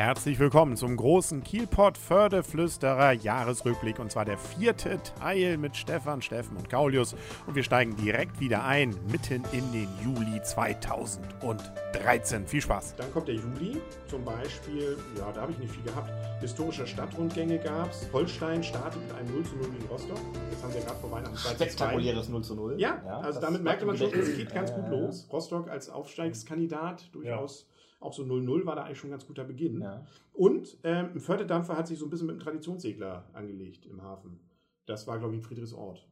Herzlich willkommen zum großen Kielpot Fördeflüsterer Jahresrückblick und zwar der vierte Teil mit Stefan, Steffen und Kaulius und wir steigen direkt wieder ein, mitten in den Juli 2013. Viel Spaß! Dann kommt der Juli, zum Beispiel, ja, da habe ich nicht viel gehabt. Historische Stadtrundgänge gab es. Holstein startet mit einem 0 zu 0 gegen Rostock. Das haben wir gerade vor Weihnachten Spektakuläres 0 zu 0. Ja, ja also damit merkte man schon, es geht ganz ja, gut ja, los. Rostock als Aufsteigskandidat durchaus. Auch so 0-0 war da eigentlich schon ein ganz guter Beginn. Ja. Und ähm, ein Förderdampfer hat sich so ein bisschen mit einem Traditionssegler angelegt im Hafen. Das war, glaube ich, in Friedrichsort.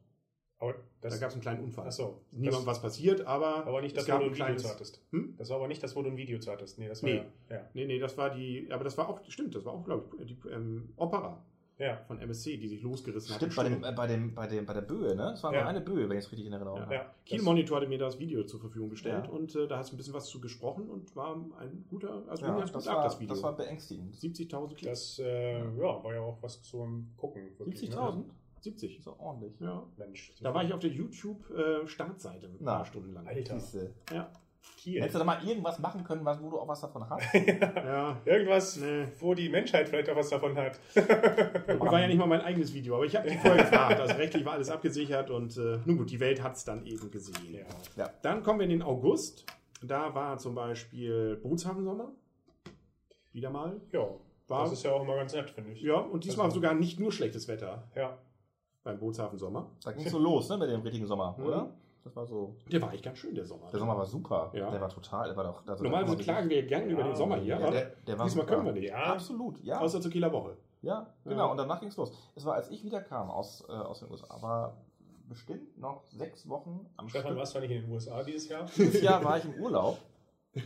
Aber das, da gab es einen kleinen Unfall. Ach so, Niemand das- was passiert, aber, aber nicht es das, gab wo du ein ein Video zu hattest. Hm? Das war aber nicht das, wo du ein Video zu hattest. Nee, das war Nee. ja. Ja, Nee, nee, das war die, aber das war auch, stimmt, das war auch, glaube ich, die ähm, Opera ja. von MSC, die sich losgerissen Stimmt, hat. bei, im dem, Sturm. äh, bei, dem, bei, dem, bei der Böe, ne? Es war Ja. nur eine Böe, wenn ich es richtig in Erinnerung habe. ja. Kiel Das- Monitor hatte mir das Video zur Verfügung gestellt Ja. und äh, da hast du ein bisschen was zu gesprochen und war ein guter, also Ja, das, gut ab, war, das Video. das war beängstigend. 70.000 Klicks. Das äh, ja, war ja auch was zum Gucken. wirklich, 70.000? Ne? 70. Das ist auch ordentlich. Ja. Mensch. Da war ich auf der YouTube-Startseite ein Na. paar Stunden lang. Alter. Ja. Kiel. Hättest du da mal irgendwas machen können, was, wo du auch was davon hast? ja. Irgendwas, Nee. wo die Menschheit vielleicht auch was davon hat. War ja nicht mal mein eigenes Video, aber ich habe die vorher gefragt. Also rechtlich war alles abgesichert und äh, nun gut, die Welt hat es dann eben gesehen. Ja. Dann kommen wir in den August. Da war zum Beispiel Bootshafen Sommer. Wieder mal. ja. War, Das ist ja auch immer ganz nett, finde ich. ja, und diesmal Also- sogar nicht nur schlechtes Wetter Ja. beim Bootshafen Sommer. Da ging es so los, ne, mit dem richtigen Sommer, Mhm. oder? Das war so. Der war eigentlich ganz schön, der Sommer. Der Sommer war super. Ja. Der war total, der war doch. Also Normalerweise klagen wir gerne über Ja, den Sommer hier, Ja, aber der, der diesmal super. können wir nicht. Ja. Absolut, ja. Außer zur Kieler Woche. Ja, genau. Und danach ging es los. Es war, als ich wieder kam aus, äh, aus den USA, war bestimmt noch sechs Wochen am Stefan, Stück. warst du nicht in den USA dieses Jahr? Dieses Jahr war ich im Urlaub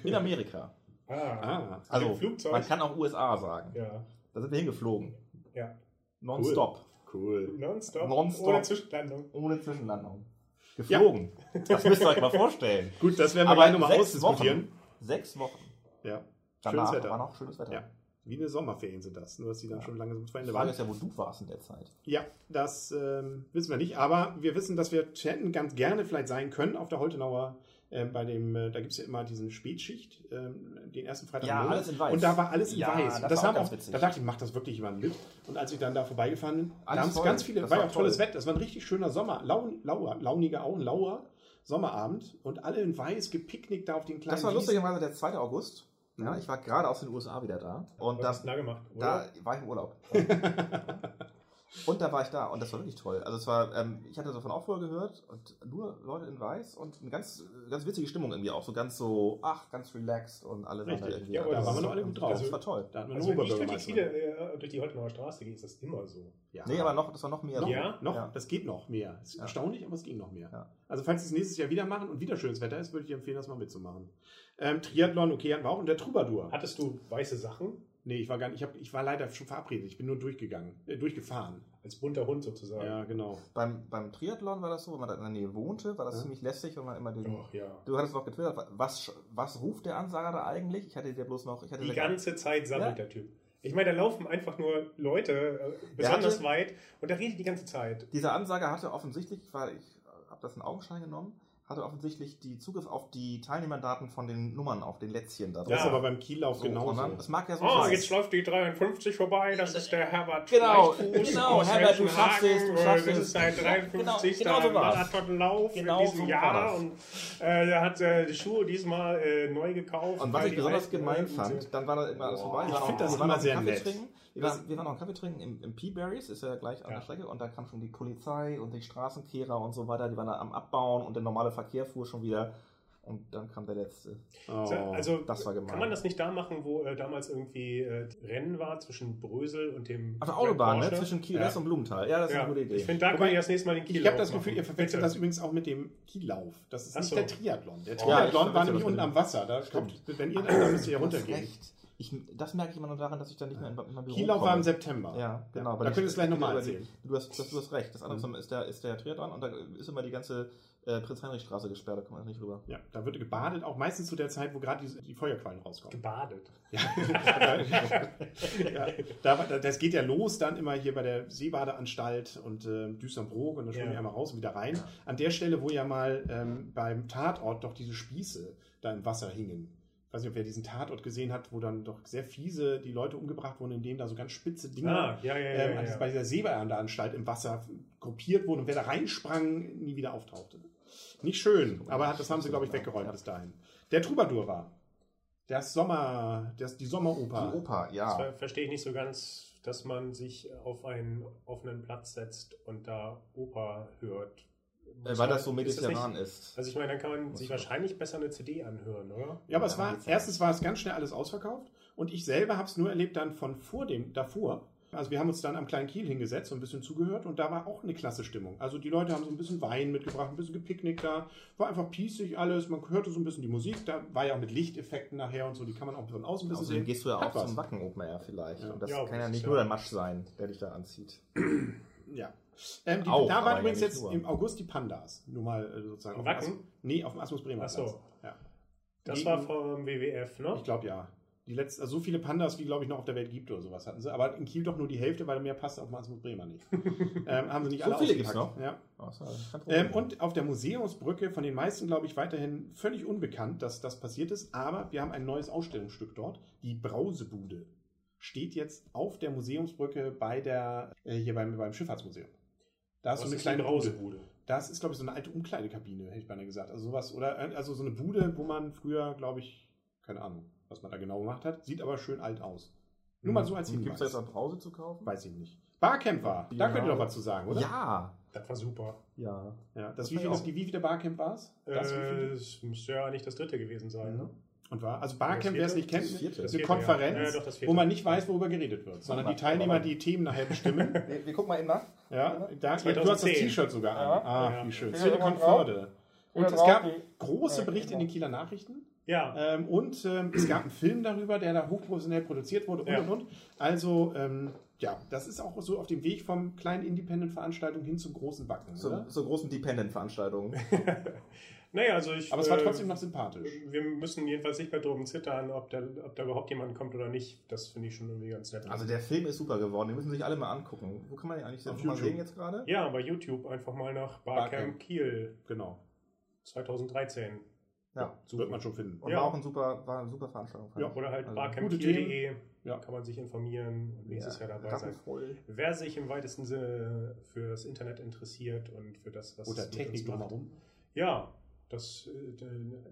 in Amerika. Ah. Ah, Also, man kann auch USA sagen. Ja. Da sind wir hingeflogen. Ja. Nonstop. cool. Nonstop. Nonstop. Ohne Zwischenlandung. Ohne Zwischenlandung. Geflogen. Das müsst ihr euch mal vorstellen. Gut, das werden wir Aber gleich nochmal ausdiskutieren. Wochen, sechs Wochen. Ja. Schönes Danach Wetter. war noch schönes Wetter. Ja. Wie eine Sommerferien sind das, nur dass die dann schon lange Die Ende Frage waren. ist ja, wo du warst in der Zeit. Ja, das ähm, wissen wir nicht, aber wir wissen, dass wir hätten ganz gerne vielleicht sein können auf der Holtenauer. Ähm, bei dem, äh, da gibt es ja immer diesen Spätschicht, ähm, den ersten Freitag Ja, alles in weiß. Und da war alles in Ja, weiß. das das war haben auch auch, ganz witzig. da dachte ich, macht das wirklich jemand mit. Und als ich dann da vorbeigefahren bin, da haben es ganz viele, Das war ja auch tolles toll. Wetter. Das war ein richtig schöner Sommer, lau, lauer, launiger, auch ein lauer Sommerabend. Und alle in weiß gepicknickt da auf den kleinen Das war lustigerweise der 2. August. Ja, ich war gerade aus den USA wieder da. Und Was da, hast du da gemacht? da war ich im Urlaub. und da war ich da und das war wirklich toll. Also es war, ähm, ich hatte davon auch vorher gehört und nur Leute in Weiß und eine ganz, ganz witzige Stimmung irgendwie auch. So ganz so, ach, ganz relaxed und alle waren da Richtig. irgendwie. Ja, aber Da das waren wir ist noch alle gut drauf. Das war toll. Da hatten wir Also eine wenn ich durch die, Oberbürgermeisterin. Kiele, äh, durch die Holtenauer Straße gehe, ist das immer so. Ja. Nee, aber noch, das war noch mehr. Noch, so. Ja? noch Ja. das geht noch mehr. Ist Ja. erstaunlich, aber es ging noch mehr. Ja. Also falls sie es nächstes Jahr wieder machen und wieder schönes Wetter ist, würde ich empfehlen, das mal mitzumachen. Ähm, Triathlon, okay, hatten wir auch. Und der Troubadour. Hattest du weiße Sachen? Nee, ich war gar nicht, ich, hab, ich war leider schon verabredet. Ich bin nur durchgegangen, äh, durchgefahren. Als bunter Hund sozusagen. Ja, genau. Beim, beim Triathlon war das so, wenn man da in der Nähe wohnte, war das Ja. ziemlich lästig, wenn man immer den. Ach ja. Du hattest noch getwittert, was, was ruft der Ansager da eigentlich? Ich hatte ja bloß noch. Ich hatte Die da- ganze Zeit sammelt Ja. der Typ. Ich meine, da laufen einfach nur Leute äh, besonders hatte- weit und der redet die ganze Zeit. Dieser Ansager hatte offensichtlich, weil ich habe das in Augenschein genommen, hatte offensichtlich die Zugriff auf die Teilnehmerdaten von den Nummern auf den Lätzchen da Das drauf. ist aber beim Kiellauf So, dann, es mag ja so Oh, sein. jetzt läuft die 53 vorbei, das ist der Herbert Genau, genau, Herbert, du schaffst es, du schaffst Das es. ist sein 53. Genau, genau so. Marathonlauf Genau in diesem so Jahr das. und äh, er hat äh, die Schuhe diesmal äh, neu gekauft. Und was ich besonders gemein äh, fand, dann war da immer alles vorbei. ich Wir waren find noch- das immer sehr nett. Trinken. Wir, waren, wir waren noch einen Kaffee trinken im, im P-Berries, ist ja gleich an Ja. der Strecke. Und da kam schon die Polizei und die Straßenkehrer und so weiter. Die waren da am Abbauen und der normale Verkehr fuhr schon wieder. Und dann kam der letzte. Oh. Also Das war gemein. kann man das nicht da machen, wo äh, damals irgendwie äh, Rennen war zwischen Brösel und dem Auf der Autobahn, ne? Zwischen Kiel Ja. Und Blumenthal. Ja, das ist Ja. eine gute Idee. Ich finde, da Wobei, können wir das nächste Mal den Kiel ich habe das machen. Gefühl, ihr verwechselt Bitte. das übrigens auch mit dem Kiellauf. Das ist Ach nicht so. der Triathlon. Der Ja, Triathlon ich war nämlich unten am Wasser. Da kommt, wenn ihr da müsst ihr ja runtergehen. recht. Ich, das merke ich immer nur daran, dass ich dann nicht mehr in, in mein Büro Kiellauf komme. war im September. Ja, genau. Da weil ich- könnt ihr es gleich nochmal erzählen. Du hast, das, du hast recht. Das andere Mhm. ist, der, ist der Triathlon und da ist immer die ganze äh, Prinz-Heinrich-Straße gesperrt, da kommt man nicht rüber. Ja, da wird gebadet, auch meistens zu der Zeit, wo gerade die, die Feuerquallen rauskommen. Gebadet. Ja. ja, da, da- das geht ja los dann immer hier bei der Seebadeanstalt und äh, Düsternbrook und dann schwimmen Ja. wir einmal raus und wieder rein. An der Stelle, wo ja mal ähm, beim Tatort doch diese Spieße da im Wasser hingen. Weiß nicht, ob wer diesen Tatort gesehen hat, wo dann doch sehr fiese die Leute umgebracht wurden, in denen da so ganz spitze Dinger Ah, ja, ja, ja. ähm, ja, an- ja. bei dieser Seebeeranstalt im Wasser gruppiert wurden und wer da reinsprang, nie wieder auftauchte. Nicht schön, aber das haben sie, glaube ich, weggeräumt bis dahin. Der Troubadour war. Das Sommer, das, die Sommeroper. Die Oper, Das ja. ver verstehe ich nicht so ganz, dass man sich auf einen offenen Platz setzt und da Oper hört. Weil das so Ist mediterran nicht- ist. Also ich meine, dann kann man Muss sich man. wahrscheinlich besser eine CD anhören, oder? Ja, aber es war, erstens war es ganz schnell alles ausverkauft und ich selber habe es nur erlebt dann von vor dem, davor. Also wir haben uns dann am kleinen Kiel hingesetzt und ein bisschen zugehört und da war auch eine klasse Stimmung. Also die Leute haben so ein bisschen Wein mitgebracht, ein bisschen gepicknickt da, war einfach piesig alles, man hörte so ein bisschen die Musik, da war ja auch mit Lichteffekten nachher und so, die kann man auch von außen ein bisschen Außerdem sehen. gehst du ja Hat auch was. zum Wacken Open Air vielleicht. Ja. Und das Ja, kann ja nicht ist nur der Matsch sein, der dich da anzieht. Ja. Ähm, die, Auch, da waren übrigens jetzt nur. im August die Pandas. Nur mal äh, sozusagen. Auf dem Wacken? Nee, auf dem Asmus Bremer Ach so. Ja. Das Die- war vom WWF, ne? Ich glaube ja. Die letzten, also so viele Pandas, wie glaube ich noch auf der Welt gibt oder sowas hatten sie. Aber in Kiel doch nur die Hälfte, weil mehr passt auf dem Asmus Bremer nicht. ähm, haben sie nicht So alle viele gibt's ausgepackt. noch? Ja. Oh. Ähm, und auf der Museumsbrücke, von den meisten glaube ich weiterhin völlig unbekannt, dass das passiert ist. Aber wir haben ein neues Ausstellungsstück dort. Die Brausebude steht jetzt auf der Museumsbrücke bei der, äh, hier beim, beim Schifffahrtsmuseum. Da ist so eine ist kleine. Brausebude? Das ist, glaube ich, so eine alte Umkleidekabine, hätte ich beinahe gesagt. Also sowas, oder äh, also so eine Bude, wo man früher, glaube ich, keine Ahnung, was man da genau gemacht hat. Sieht aber schön alt aus. Nur mal so als Gibt es Hinweis. da jetzt auch Brause zu kaufen? Weiß ich nicht. Barcamp war. Da Ja. könnt ihr doch was zu sagen, oder? Ja. Das war super. Ja. ja das, Das wie, viel, das, wie viel der Barcamp war es? Das Äh, müsste ja eigentlich das dritte gewesen sein, ne? Und war? Also Barcamp, wer es nicht kennt, Das vierte. ist eine vierte, ja. Konferenz, Ja, doch, das vierte. wo man nicht weiß, worüber geredet wird, sondern die Teilnehmer die Themen nachher bestimmen. Wir, wir gucken mal eben nach. Ja, da, du hast das 2010. T-Shirt sogar an. Ja. Ah, Ja. wie schön. Ja, Silicon. Förde. Und Ja, es gab große Ja, Berichte in genau. den Kieler Nachrichten. Ja, Ähm, und ähm, es gab einen Film darüber, der da hochprofessionell produziert wurde und Ja. und und. Also, ähm, ja, das ist auch so auf dem Weg vom kleinen Independent-Veranstaltung hin zum großen Backen, So, oder? so großen Dependent-Veranstaltungen. naja, also ich. Aber es war äh, trotzdem noch sympathisch. Wir müssen jedenfalls nicht mehr drum zittern, ob da, ob da überhaupt jemand kommt oder nicht. Das finde ich schon irgendwie ganz nett. Also der Film ist super geworden. Den müssen sich alle mal angucken. Wo kann man den eigentlich Auf mal YouTube. sehen jetzt gerade? ja, bei YouTube einfach mal nach Barcamp, Barcamp. Kiel Genau. 2013. Ja. Wird man schon finden. Und Ja. war auch ein super, war eine super Veranstaltung. Ja. Oder halt Also, barcampkiel.de. Ja. Kann man sich informieren und nächstes Jahr dabei sein. Wer sich im weitesten Sinne für das Internet interessiert und für das, was Oder es mit Technik uns macht. drumherum. Ja, das, äh,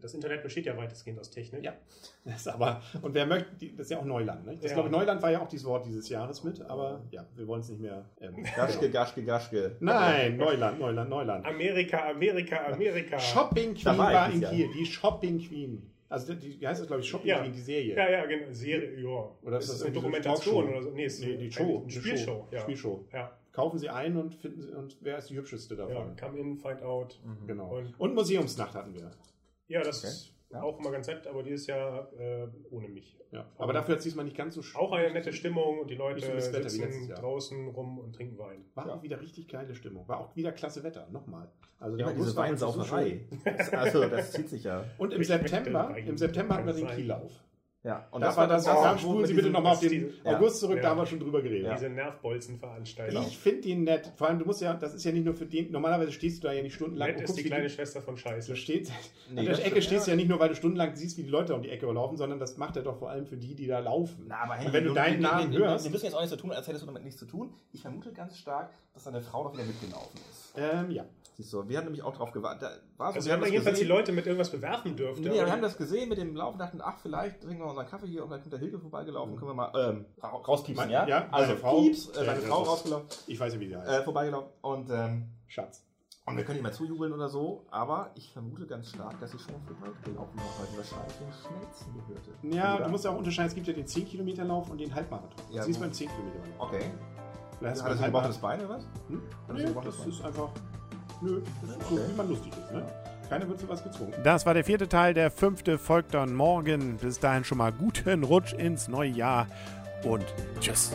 das Internet besteht ja weitestgehend aus Technik. Ja. Das ist aber, und wer möchte, das ist ja auch Neuland. Ne? Das Ja. glaube ich, Neuland war ja auch dieses Wort dieses Jahres mit, aber ja, wir wollen es nicht mehr. Ähm, Gaschke. Gaschke, Gaschke. Nein, Neuland, Neuland, Neuland. Amerika, Amerika, Amerika. Shopping Queen Da war war ich in Kiel. Die Shopping Queen. Also die, die heißt das, glaube ich, Shopping Ja. Queen, die Serie. Ja, ja, genau. Serie, ja. Oder ist ist das das eine so Dokumentation Talkshow? oder so? Nee, ist Nee, die Show. Eine Eine Spielshow, ja. Spielshow. Ja, Kaufen Sie ein und finden Sie, und wer ist die hübscheste ja. davon? Come in, find out. Genau. Und- Und, Museumsnacht hatten wir. Ja, das Okay. ist Ja. auch immer ganz nett, aber dieses Jahr äh, ohne mich. Ja. Aber dafür hat es diesmal nicht ganz so sch- Auch eine nette Stimmung und die Leute Nicht so das Wetter wie letztes sitzen draußen rum und trinken Wein. War Ja. auch wieder richtig geile Stimmung. War auch wieder klasse Wetter. Nochmal. Also Immer diese so Weinsauferei. schön. also, das zieht sich ja. Und im Ich September, im September hatten wir den sein. Ja. Und das, war das, auch, da wo spulen Sie bitte nochmal auf das den ist August zurück, Ja. da haben wir schon drüber geredet. Diese Nervbolzenveranstaltung. Ich finde ihn nett. Vor allem, du musst ja, das ist ja nicht nur für den, normalerweise stehst du da ja nicht stundenlang Nett ist guckst, die kleine Schwester von Du Scheiße. stehst, Nee, an der das Ecke stimmt, stehst du ja. ja nicht nur, weil du stundenlang siehst, wie die Leute um die Ecke laufen, sondern das macht er doch vor allem für die, die da laufen. Na, aber Und wenn du deinen Namen hörst- Wir müssen jetzt auch nicht so tun, als hättest du damit nichts zu tun. Ich vermute ganz stark, dass deine Frau doch wieder mitgelaufen ist. Ähm, ja. Siehst du, wir haben nämlich auch drauf gewartet. Da war so, Also wir das jedenfalls die. Leute mit irgendwas bewerfen dürfte. Nee, wir haben das gesehen mit dem Laufen, dachten, ach, vielleicht trinken wir unseren Kaffee hier und dann kommt der Hilke vorbeigelaufen, können wir mal ähm, ra- rauspiepsen, ja? ja, also meine Frau- Pieps, äh, seine das Frau rausgelaufen, Ich weiß ja, wie die heißt. äh, vorbeigelaufen und, ähm, Schatz. und wir können ihm mal zujubeln oder so, aber ich vermute ganz stark, dass sie schon viel weiter gelaufen war, weil sie wahrscheinlich den schnellsten gehörte. Ja, Oder? du musst ja auch unterscheiden, es gibt ja den 10 Kilometer Lauf und den Halbmarathon. Ja, Sie ist beim 10 Kilometer Lauf. Okay. Vielleicht hast Hat er so gebrochenes Bein oder was? Hm? Hat Nee, so das Bein? ist einfach. Nö, das ist so, wie man lustig ist. Ne? Keiner wird zu was gezwungen. Das war der vierte Teil, der fünfte folgt dann morgen. Bis dahin schon mal guten Rutsch ins neue Jahr und tschüss.